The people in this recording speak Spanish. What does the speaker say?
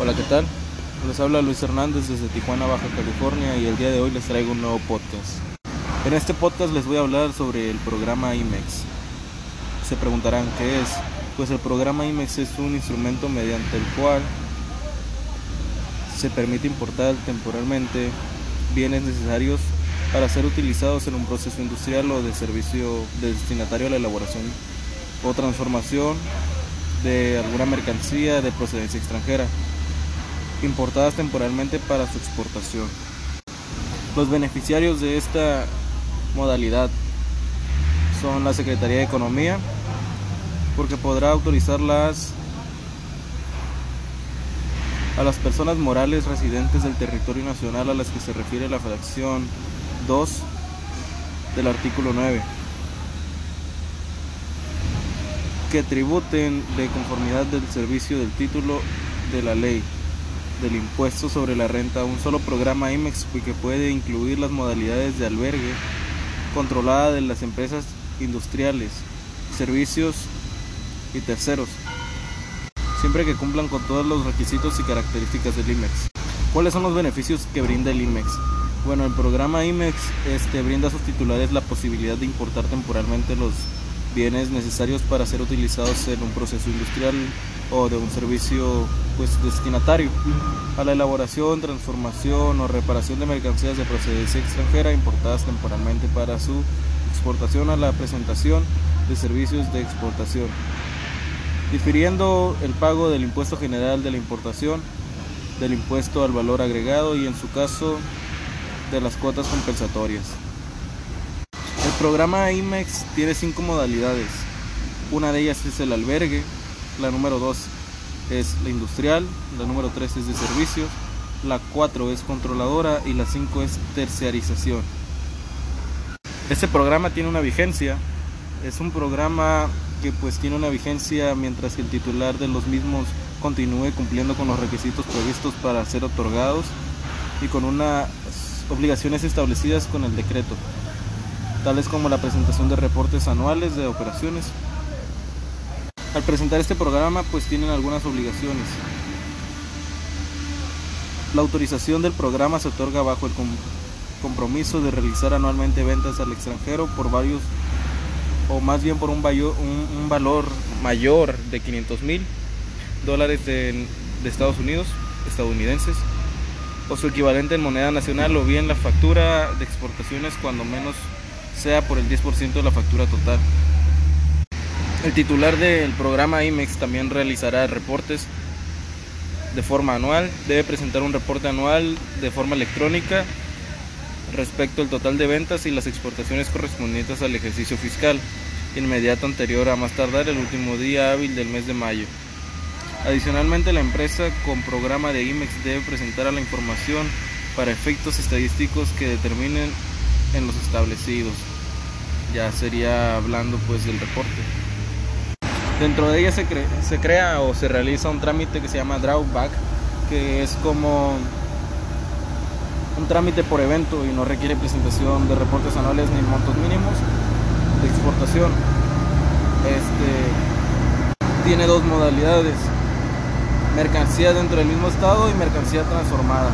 Hola, ¿qué tal? Les habla Luis Hernández desde Tijuana, Baja California y el día de hoy les traigo un nuevo podcast. En este podcast les voy a hablar sobre el programa IMEX. Se preguntarán qué es. Pues el programa IMEX es un instrumento mediante el cual se permite importar temporalmente bienes necesarios para ser utilizados en un proceso industrial o de servicio de destinatario a la elaboración o transformación de alguna mercancía de procedencia extranjera importadas temporalmente para su exportación. Los beneficiarios de esta modalidad son la Secretaría de Economía, porque podrá autorizarlas a las personas morales residentes del territorio nacional a las que se refiere la fracción 2 del artículo 9, que tributen de conformidad del servicio del título de la ley del impuesto sobre la renta un solo programa IMEX que puede incluir las modalidades de albergue controlada de las empresas industriales, servicios y terceros, siempre que cumplan con todos los requisitos y características del IMEX. ¿Cuáles son los beneficios que brinda el IMEX? Bueno, el programa IMEX este, brinda a sus titulares la posibilidad de importar temporalmente los bienes necesarios para ser utilizados en un proceso industrial o de un servicio pues destinatario a la elaboración, transformación o reparación de mercancías de procedencia extranjera importadas temporalmente para su exportación a la presentación de servicios de exportación, difiriendo el pago del impuesto general de la importación, del impuesto al valor agregado y en su caso de las cuotas compensatorias. El programa IMEX tiene cinco modalidades. Una de ellas es el albergue, la número 2 es la industrial, la número 3 es de servicios, la 4 es controladora y la 5 es terciarización. Este programa tiene una vigencia, es un programa que pues tiene una vigencia mientras que el titular de los mismos continúe cumpliendo con los requisitos previstos para ser otorgados y con unas obligaciones establecidas con el decreto, tales como la presentación de reportes anuales de operaciones, al presentar este programa pues tienen algunas obligaciones. La autorización del programa se otorga bajo el compromiso de realizar anualmente ventas al extranjero por varios o más bien por un, valor mayor de 500 mil dólares de, de Estados Unidos, estadounidenses, o su equivalente en moneda nacional o bien la factura de exportaciones cuando menos sea por el 10% de la factura total. El titular del programa IMEX también realizará reportes de forma anual. Debe presentar un reporte anual de forma electrónica respecto al total de ventas y las exportaciones correspondientes al ejercicio fiscal inmediato anterior a más tardar el último día hábil del mes de mayo. Adicionalmente, la empresa con programa de IMEX debe presentar a la información para efectos estadísticos que determinen en los establecidos. Ya sería hablando pues del reporte. Dentro de ella se, se crea o se realiza un trámite que se llama drawback, que es como un trámite por evento y no requiere presentación de reportes anuales ni montos mínimos de exportación. Este tiene dos modalidades: mercancía dentro del mismo estado y mercancía transformada.